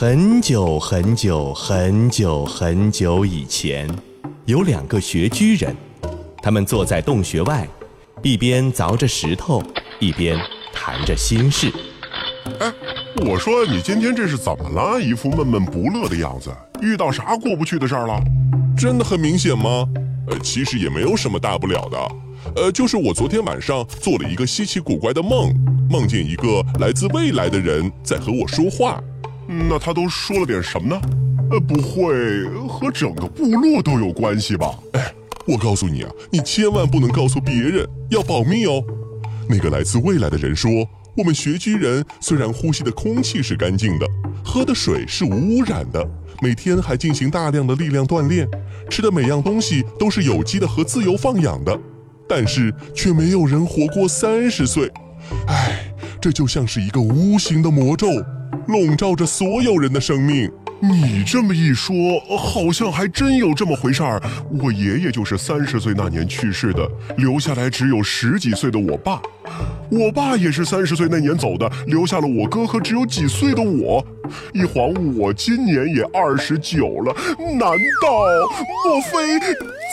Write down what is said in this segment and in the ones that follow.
很久很久很久很久以前，有两个穴居人，他们坐在洞穴外，一边凿着石头，一边谈着心事。哎，我说你今天这是怎么了？一副闷闷不乐的样子，遇到啥过不去的事儿了？真的很明显吗？呃，其实也没有什么大不了的，呃，就是我昨天晚上做了一个稀奇古怪的梦，梦见一个来自未来的人在和我说话。那他都说了点什么呢？呃，不会和整个部落都有关系吧？哎，我告诉你啊，你千万不能告诉别人，要保密哦。那个来自未来的人说，我们穴居人虽然呼吸的空气是干净的，喝的水是无污染的，每天还进行大量的力量锻炼，吃的每样东西都是有机的和自由放养的，但是却没有人活过三十岁。哎，这就像是一个无形的魔咒。笼罩着所有人的生命。你这么一说，好像还真有这么回事儿。我爷爷就是三十岁那年去世的，留下来只有十几岁的我爸。我爸也是三十岁那年走的，留下了我哥和只有几岁的我。一晃我今年也二十九了，难道莫非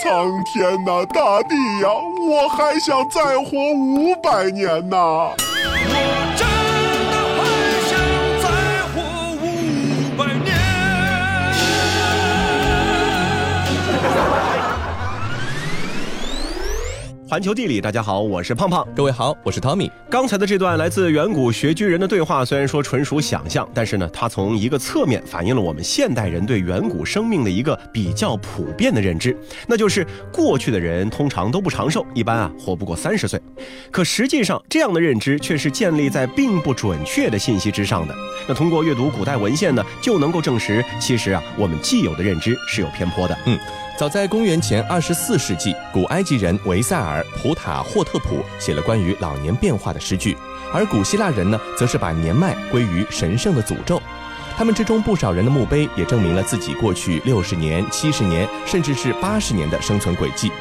苍天呐，大地呀，我还想再活五百年呐？环球地理，大家好，我是胖胖。各位好，我是 Tommy。刚才的这段来自远古穴居人的对话，虽然说纯属想象，但是呢，它从一个侧面反映了我们现代人对远古生命的一个比较普遍的认知，那就是过去的人通常都不长寿，一般啊活不过三十岁。可实际上，这样的认知却是建立在并不准确的信息之上的。那通过阅读古代文献呢，就能够证实，其实啊，我们既有的认知是有偏颇的。嗯。早在公元前二十四世纪，古埃及人维塞尔·普塔霍特普写了关于老年变化的诗句，而古希腊人呢，则是把年迈归于神圣的诅咒。他们之中不少人的墓碑也证明了自己过去六十年、七十年，甚至是八十年的生存轨迹。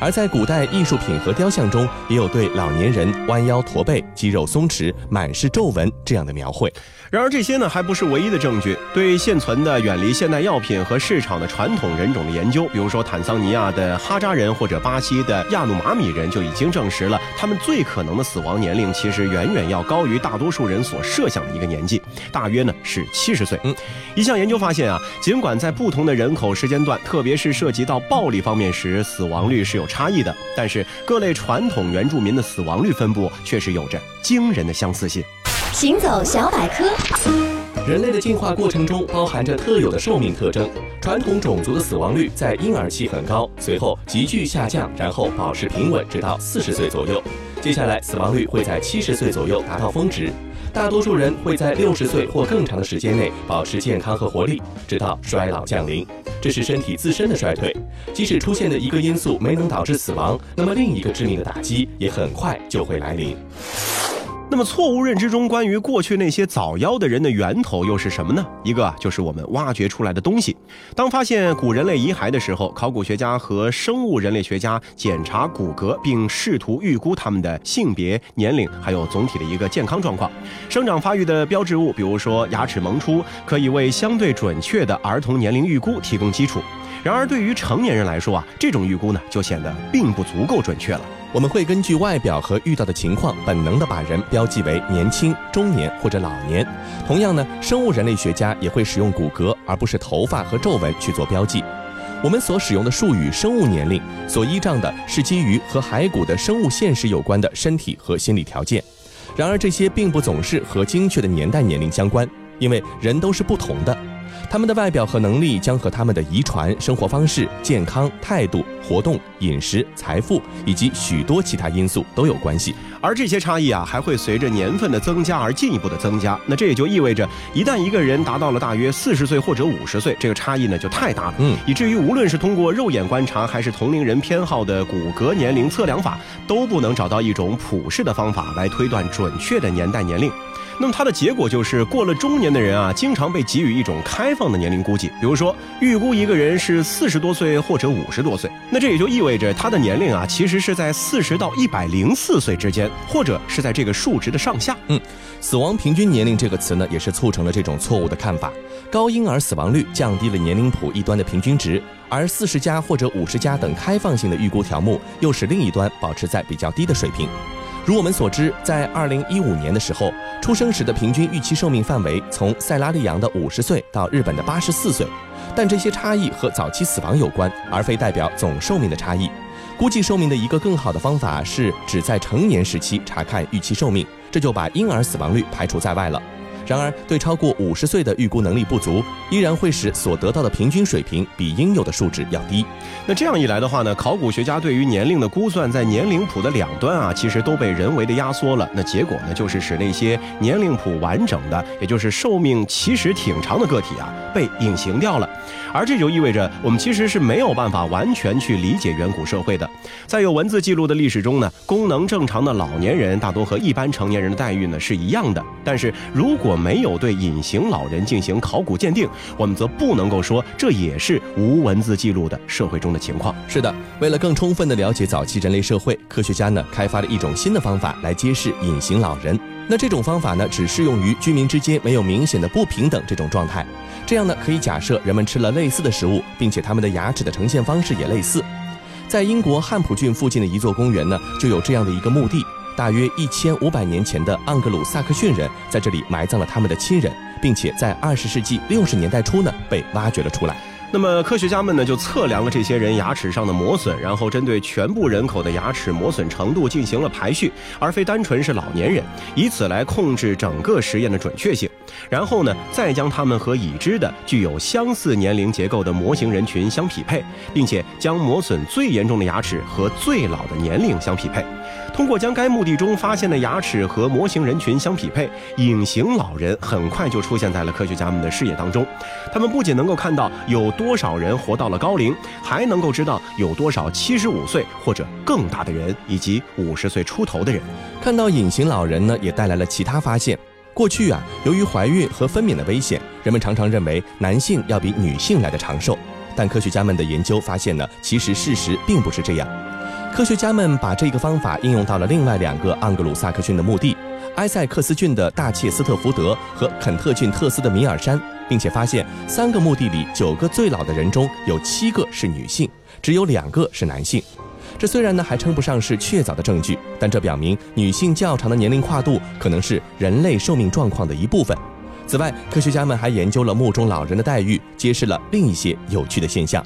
而在古代艺术品和雕像中，也有对老年人弯腰驼背、肌肉松弛、满是皱纹这样的描绘。然而这些呢还不是唯一的证据。对现存的远离现代药品和市场的传统人种的研究，比如说坦桑尼亚的哈扎人或者巴西的亚努马米人，就已经证实了他们最可能的死亡年龄其实远远要高于大多数人所设想的一个年纪，大约呢是七十岁。嗯，一项研究发现啊，尽管在不同的人口时间段，特别是涉及到暴力方面时，死亡率是有差异的，但是各类传统原住民的死亡率分布却是有着惊人的相似性。行走小百科，人类的进化过程中包含着特有的寿命特征。传统种族的死亡率在婴儿期很高，随后急剧下降，然后保持平稳，直到四十岁左右。接下来死亡率会在七十岁左右达到峰值。大多数人会在六十岁或更长的时间内保持健康和活力，直到衰老降临。这是身体自身的衰退。即使出现的一个因素没能导致死亡，那么另一个致命的打击也很快就会来临。那么，错误认知中关于过去那些早夭的人的源头又是什么呢？一个就是我们挖掘出来的东西。当发现古人类遗骸的时候，考古学家和生物人类学家检查骨骼，并试图预估他们的性别、年龄，还有总体的一个健康状况。生长发育的标志物，比如说牙齿萌出，可以为相对准确的儿童年龄预估提供基础。然而，对于成年人来说啊，这种预估呢，就显得并不足够准确了。我们会根据外表和遇到的情况，本能地把人标记为年轻、中年或者老年。同样呢，生物人类学家也会使用骨骼而不是头发和皱纹去做标记。我们所使用的术语“生物年龄”所依仗的是基于和骸骨的生物现实有关的身体和心理条件。然而，这些并不总是和精确的年代年龄相关，因为人都是不同的。他们的外表和能力将和他们的遗传、生活方式、健康态度、活动、饮食、财富以及许多其他因素都有关系。而这些差异啊，还会随着年份的增加而进一步的增加。那这也就意味着，一旦一个人达到了大约四十岁或者五十岁，这个差异呢就太大了。嗯，以至于无论是通过肉眼观察，还是同龄人偏好的骨骼年龄测量法，都不能找到一种普适的方法来推断准确的年代年龄。那么它的结果就是，过了中年的人啊，经常被给予一种开放的年龄估计，比如说预估一个人是四十多岁或者五十多岁，那这也就意味着他的年龄啊，其实是在四十到一百零四岁之间，或者是在这个数值的上下。嗯，死亡平均年龄这个词呢，也是促成了这种错误的看法。高婴儿死亡率降低了年龄谱一端的平均值，而四十加或者五十加等开放性的预估条目，又使另一端保持在比较低的水平。如我们所知，在二零一五年的时候，出生时的平均预期寿命范围从塞拉利昂的五十岁到日本的八十四岁，但这些差异和早期死亡有关，而非代表总寿命的差异。估计寿命的一个更好的方法是只在成年时期查看预期寿命，这就把婴儿死亡率排除在外了。然而，对超过五十岁的预估能力不足，依然会使所得到的平均水平比应有的数值要低。那这样一来的话呢，考古学家对于年龄的估算，在年龄谱的两端啊，其实都被人为的压缩了。那结果呢，就是使那些年龄谱完整的，也就是寿命其实挺长的个体啊，被隐形掉了。而这就意味着，我们其实是没有办法完全去理解远古社会的。在有文字记录的历史中呢，功能正常的老年人大多和一般成年人的待遇呢是一样的。但是如果没有对隐形老人进行考古鉴定，我们则不能够说这也是无文字记录的社会中的情况。是的，为了更充分地了解早期人类社会，科学家呢开发了一种新的方法来揭示隐形老人。那这种方法呢，只适用于居民之间没有明显的不平等这种状态。这样呢，可以假设人们吃了类似的食物，并且他们的牙齿的呈现方式也类似。在英国汉普郡附近的一座公园呢，就有这样的一个墓地。大约一千五百年前的盎格鲁撒克逊人在这里埋葬了他们的亲人，并且在二十世纪六十年代初呢，被挖掘了出来。那么科学家们呢就测量了这些人牙齿上的磨损，然后针对全部人口的牙齿磨损程度进行了排序，而非单纯是老年人，以此来控制整个实验的准确性。然后呢，再将他们和已知的具有相似年龄结构的模型人群相匹配，并且将磨损最严重的牙齿和最老的年龄相匹配。通过将该墓地中发现的牙齿和模型人群相匹配，隐形老人很快就出现在了科学家们的视野当中。他们不仅能够看到有多少人活到了高龄，还能够知道有多少七十五岁或者更大的人，以及五十岁出头的人。看到隐形老人呢，也带来了其他发现。过去啊，由于怀孕和分娩的危险，人们常常认为男性要比女性来的长寿。但科学家们的研究发现呢，其实事实并不是这样。科学家们把这个方法应用到了另外两个盎格鲁撒克逊的墓地——埃塞克斯郡的大切斯特福德和肯特郡特斯的米尔山，并且发现三个墓地里九个最老的人中有七个是女性，只有两个是男性。这虽然呢还称不上是确凿的证据，但这表明女性较长的年龄跨度可能是人类寿命状况的一部分。此外，科学家们还研究了墓中老人的待遇，揭示了另一些有趣的现象。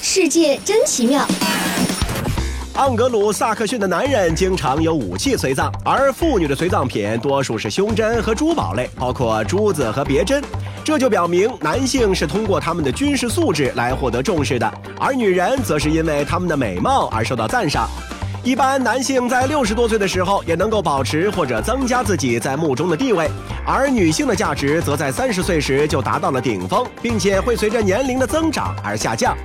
世界真奇妙。盎格鲁撒克逊的男人经常有武器随葬，而妇女的随葬品多数是胸针和珠宝类，包括珠子和别针。这就表明男性是通过他们的军事素质来获得重视的，而女人则是因为他们的美貌而受到赞赏。一般男性在六十多岁的时候也能够保持或者增加自己在墓中的地位，而女性的价值则在三十岁时就达到了顶峰，并且会随着年龄的增长而下降。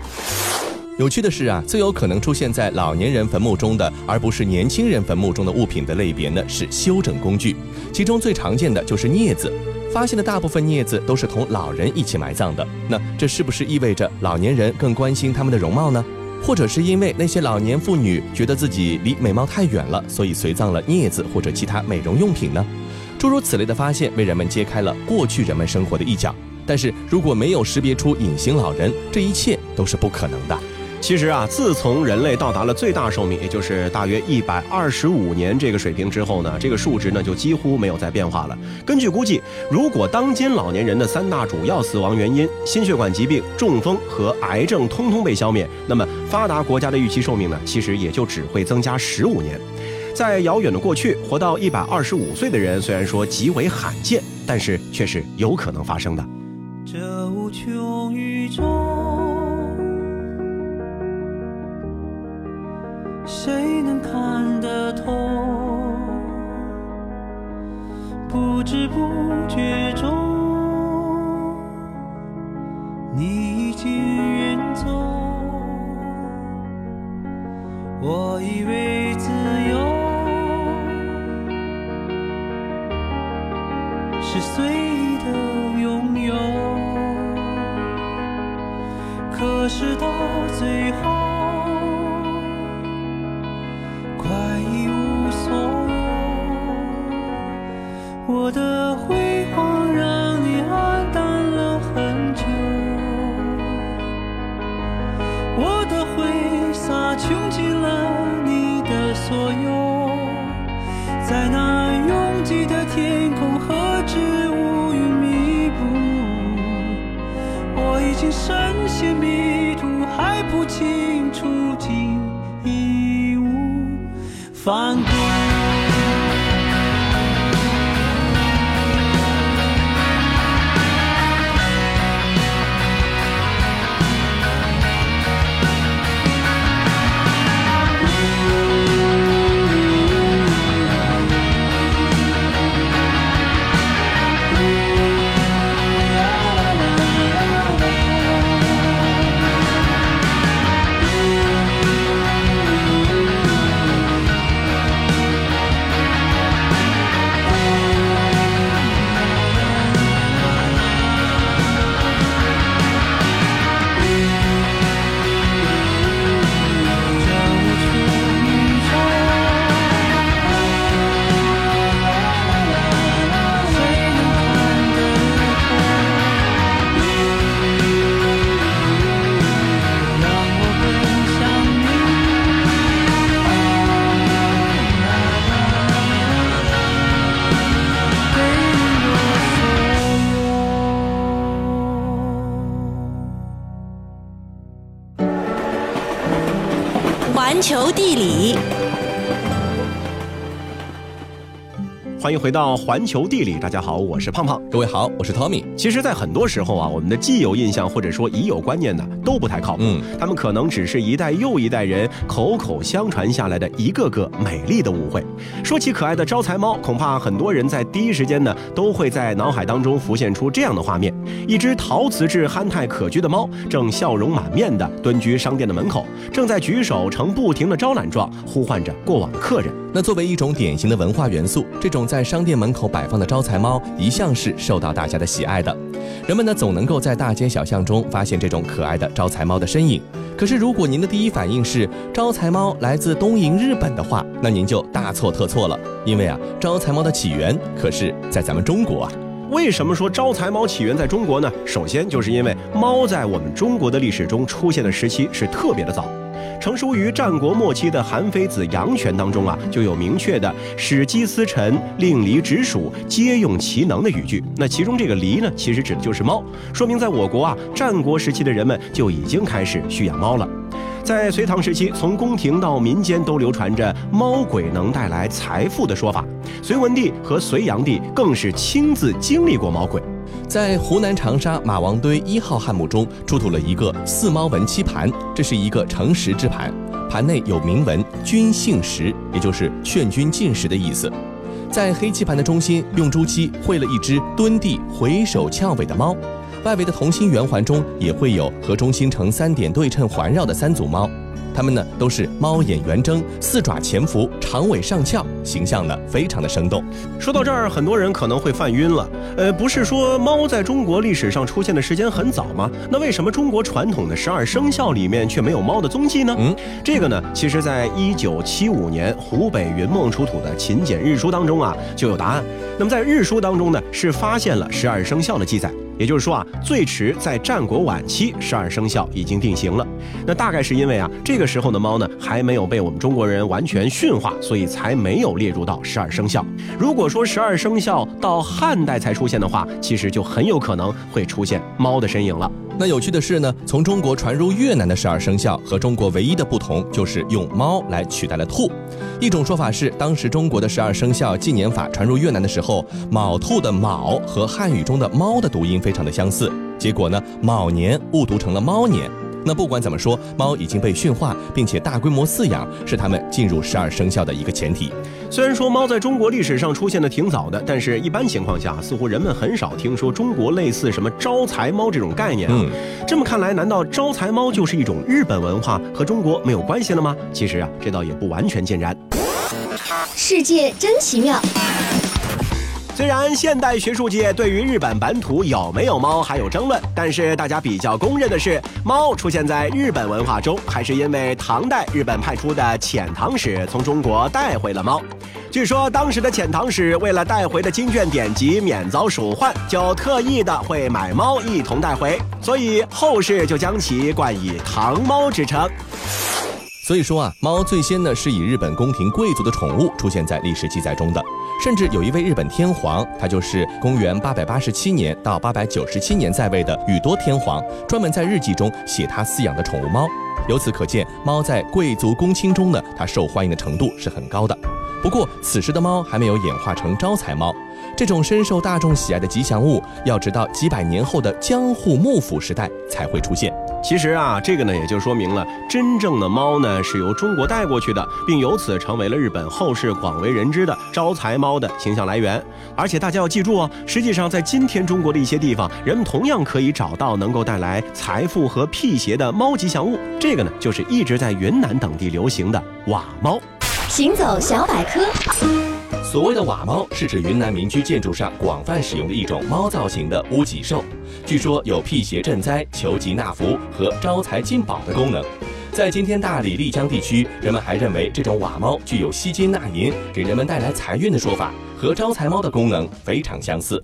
有趣的是啊，最有可能出现在老年人坟墓中的，而不是年轻人坟墓中的物品的类别呢，是修整工具。其中最常见的就是镊子。发现的大部分镊子都是同老人一起埋葬的。那这是不是意味着老年人更关心他们的容貌呢？或者是因为那些老年妇女觉得自己离美貌太远了，所以随葬了镊子或者其他美容用品呢？诸如此类的发现为人们揭开了过去人们生活的一角。但是如果没有识别出隐形老人，这一切都是不可能的。其实啊，自从人类到达了最大寿命，也就是大约一百二十五年这个水平之后呢，这个数值呢就几乎没有再变化了。根据估计，如果当今老年人的三大主要死亡原因——心血管疾病、中风和癌症——通通被消灭，那么发达国家的预期寿命呢，其实也就只会增加十五年。在遥远的过去，活到一百二十五岁的人虽然说极为罕见，但是却是有可能发生的。这无穷宇宙。觉中，你已经远走。我以为自由是随意的拥有，可是到最后，快一无所有。我的回反顾。回到环球地理，大家好，我是胖胖。各位好，我是 Tommy。其实，在很多时候啊，我们的既有印象或者说已有观念呢，都不太靠谱。嗯，他们可能只是一代又一代人口口相传下来的一个个美丽的误会。说起可爱的招财猫，恐怕很多人在第一时间呢，都会在脑海当中浮现出这样的画面：一只陶瓷质憨态可掬的猫，正笑容满面的蹲居商店的门口，正在举手呈不停的招揽状，呼唤着过往的客人。那作为一种典型的文化元素，这种在商店门口摆放的招财猫一向是受到大家的喜爱的。人们呢总能够在大街小巷中发现这种可爱的招财猫的身影。可是，如果您的第一反应是招财猫来自东瀛日本的话，那您就大错特错了。因为啊，招财猫的起源可是在咱们中国啊。为什么说招财猫起源在中国呢？首先就是因为猫在我们中国的历史中出现的时期是特别的早。成书于战国末期的《韩非子·阳泉》当中啊，就有明确的“使鸡司晨，令狸直属，皆用其能”的语句。那其中这个狸呢，其实指的就是猫，说明在我国啊，战国时期的人们就已经开始蓄养猫了。在隋唐时期，从宫廷到民间都流传着猫鬼能带来财富的说法。隋文帝和隋炀帝更是亲自经历过猫鬼。在湖南长沙马王堆一号汉墓中出土了一个四猫纹漆盘，这是一个诚实之盘，盘内有铭文“君幸食”，也就是劝君进食的意思。在黑漆盘的中心，用朱漆绘了一只蹲地回首翘尾的猫，外围的同心圆环中也会有和中心呈三点对称环绕的三组猫。它们呢都是猫眼圆睁、四爪潜伏、长尾上翘，形象呢非常的生动。说到这儿，很多人可能会犯晕了。呃，不是说猫在中国历史上出现的时间很早吗？那为什么中国传统的十二生肖里面却没有猫的踪迹呢？嗯，这个呢，其实在一九七五年湖北云梦出土的秦简日书当中啊就有答案。那么在日书当中呢，是发现了十二生肖的记载。也就是说啊，最迟在战国晚期，十二生肖已经定型了。那大概是因为啊，这个时候的猫呢还没有被我们中国人完全驯化，所以才没有列入到十二生肖。如果说十二生肖到汉代才出现的话，其实就很有可能会出现猫的身影了。那有趣的是呢，从中国传入越南的十二生肖和中国唯一的不同就是用猫来取代了兔。一种说法是，当时中国的十二生肖纪年法传入越南的时候，卯兔的卯和汉语中的猫的读音非常的相似，结果呢，卯年误读成了猫年。那不管怎么说，猫已经被驯化，并且大规模饲养，是它们进入十二生肖的一个前提。虽然说猫在中国历史上出现的挺早的，但是一般情况下，似乎人们很少听说中国类似什么招财猫这种概念啊。嗯这么看来，难道招财猫就是一种日本文化，和中国没有关系了吗？其实啊，这倒也不完全尽然。世界真奇妙。虽然现代学术界对于日本本土有没有猫还有争论，但是大家比较公认的是，猫出现在日本文化中，还是因为唐代日本派出的遣唐使从中国带回了猫。据说当时的遣唐使为了带回的经卷典籍免遭鼠患，就特意的会买猫一同带回，所以后世就将其冠以唐猫之称。所以说啊，猫最先呢是以日本宫廷贵族的宠物出现在历史记载中的。甚至有一位日本天皇，他就是公元八百八十七年到八百九十七年在位的宇多天皇，专门在日记中写他饲养的宠物猫。由此可见，猫在贵族公卿中呢，它受欢迎的程度是很高的。不过，此时的猫还没有演化成招财猫。这种深受大众喜爱的吉祥物，要直到几百年后的江户幕府时代才会出现。其实啊，这个呢也就说明了，真正的猫呢是由中国带过去的，并由此成为了日本后世广为人知的招财猫的形象来源。而且大家要记住哦，实际上在今天中国的一些地方，人们同样可以找到能够带来财富和辟邪的猫吉祥物。这个呢，就是一直在云南等地流行的瓦猫。行走小百科。所谓的瓦猫是指云南民居建筑上广泛使用的一种猫造型的屋脊兽，据说有辟邪镇灾、求吉纳福和招财进宝的功能。在今天大理、丽江地区，人们还认为这种瓦猫具有吸金纳银、给人们带来财运的说法，和招财猫的功能非常相似。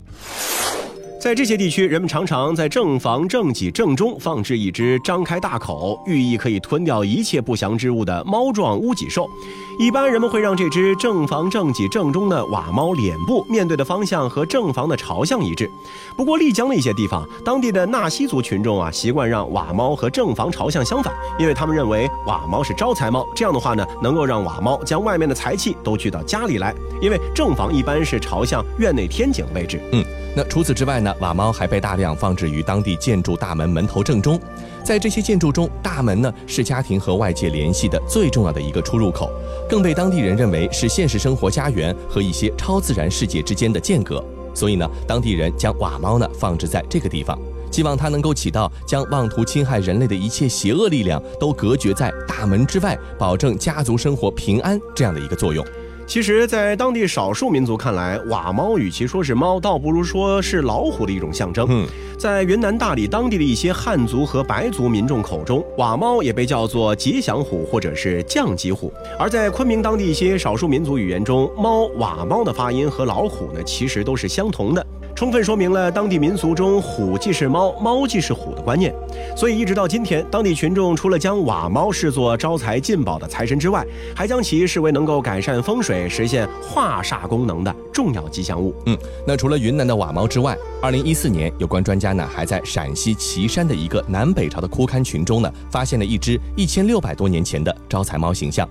在这些地区，人们常常在正房正脊正中放置一只张开大口、寓意可以吞掉一切不祥之物的猫状屋脊兽。一般人们会让这只正房正脊正中的瓦猫脸部面对的方向和正房的朝向一致。不过，丽江的一些地方，当地的纳西族群众啊，习惯让瓦猫和正房朝向相反，因为他们认为瓦猫是招财猫，这样的话呢，能够让瓦猫将外面的财气都聚到家里来。因为正房一般是朝向院内天井位置。嗯。那除此之外呢？瓦猫还被大量放置于当地建筑大门门头正中，在这些建筑中，大门呢是家庭和外界联系的最重要的一个出入口，更被当地人认为是现实生活家园和一些超自然世界之间的间隔。所以呢，当地人将瓦猫呢放置在这个地方，希望它能够起到将妄图侵害人类的一切邪恶力量都隔绝在大门之外，保证家族生活平安这样的一个作用。其实，在当地少数民族看来，瓦猫与其说是猫，倒不如说是老虎的一种象征。嗯，在云南大理当地的一些汉族和白族民众口中，瓦猫也被叫做吉祥虎或者是降吉虎。而在昆明当地一些少数民族语言中，猫瓦猫的发音和老虎呢，其实都是相同的。充分说明了当地民俗中“虎即是猫，猫即是虎”的观念，所以一直到今天，当地群众除了将瓦猫视作招财进宝的财神之外，还将其视为能够改善风水、实现化煞功能的重要吉祥物。嗯，那除了云南的瓦猫之外，二零一四年，有关专家呢还在陕西岐山的一个南北朝的枯龛群中呢，发现了一只一千六百多年前的招财猫形象。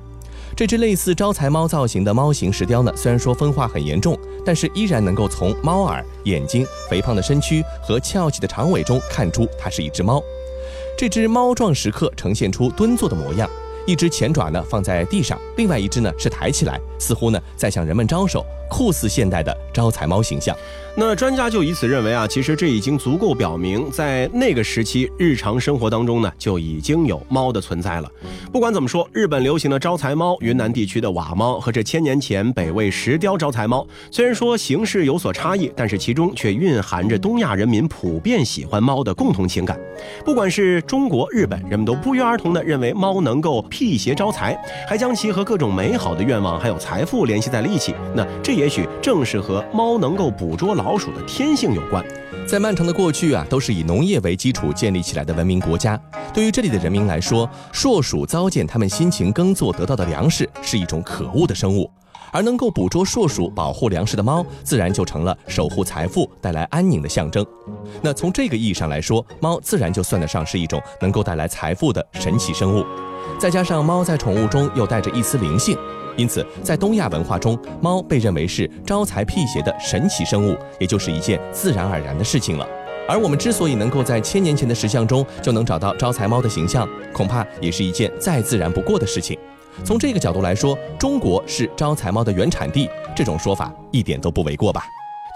这只类似招财猫造型的猫形石雕呢，虽然说分化很严重，但是依然能够从猫耳、眼睛、肥胖的身躯和翘起的长尾中看出它是一只猫。这只猫状石刻呈现出蹲坐的模样，一只前爪呢放在地上，另外一只呢是抬起来，似乎呢在向人们招手。酷似现代的招财猫形象，那专家就以此认为啊，其实这已经足够表明，在那个时期日常生活当中呢，就已经有猫的存在了。不管怎么说，日本流行的招财猫、云南地区的瓦猫和这千年前北魏石雕招财猫，虽然说形式有所差异，但是其中却蕴含着东亚人民普遍喜欢猫的共同情感。不管是中国、日本，人们都不约而同地认为猫能够辟邪招财，还将其和各种美好的愿望还有财富联系在了一起。那这。也许正是和猫能够捕捉老鼠的天性有关。在漫长的过去啊，都是以农业为基础建立起来的文明国家。对于这里的人民来说，硕鼠糟践他们辛勤耕作得到的粮食，是一种可恶的生物。而能够捕捉硕鼠、保护粮食的猫，自然就成了守护财富、带来安宁的象征。那从这个意义上来说，猫自然就算得上是一种能够带来财富的神奇生物。再加上猫在宠物中又带着一丝灵性。因此，在东亚文化中，猫被认为是招财辟邪的神奇生物，也就是一件自然而然的事情了。而我们之所以能够在千年前的石像中就能找到招财猫的形象，恐怕也是一件再自然不过的事情。从这个角度来说，中国是招财猫的原产地，这种说法一点都不为过吧？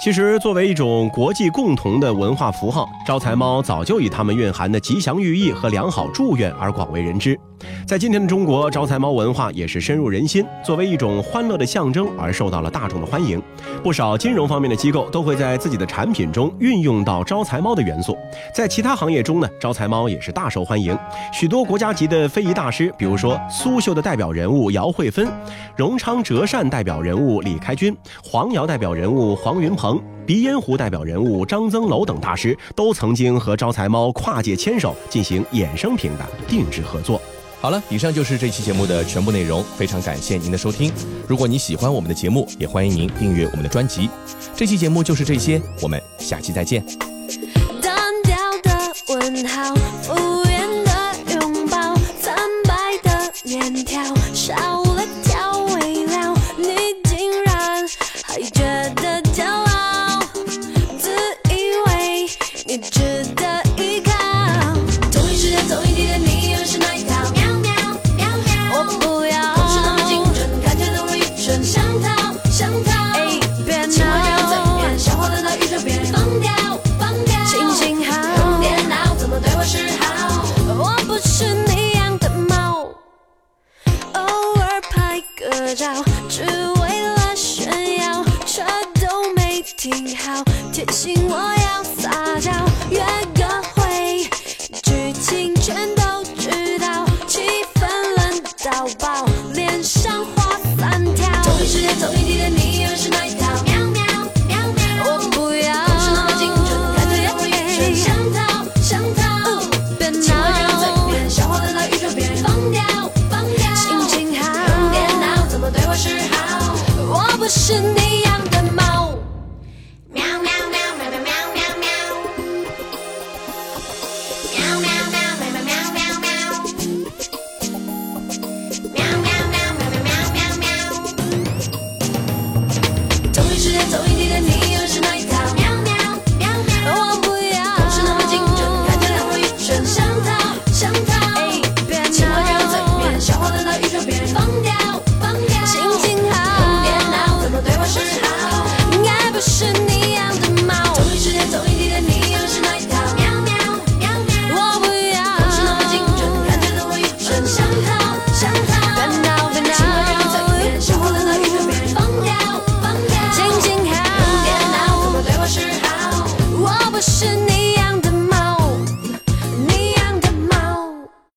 其实，作为一种国际共同的文化符号，招财猫早就以它们蕴含的吉祥寓意和良好祝愿而广为人知。在今天的中国，招财猫文化也是深入人心，作为一种欢乐的象征而受到了大众的欢迎。不少金融方面的机构都会在自己的产品中运用到招财猫的元素。在其他行业中呢，招财猫也是大受欢迎。许多国家级的非遗大师，比如说苏绣的代表人物姚慧芬，荣昌折扇代表人物李开军，黄窑代表人物黄云鹏。鼻烟壶代表人物张增楼等大师都曾经和招财猫跨界牵手进行衍生品的定制合作。好了，以上就是这期节目的全部内容，非常感谢您的收听。如果你喜欢我们的节目，也欢迎您订阅我们的专辑。这期节目就是这些，我们下期再见。单调的问号，没停好，提醒我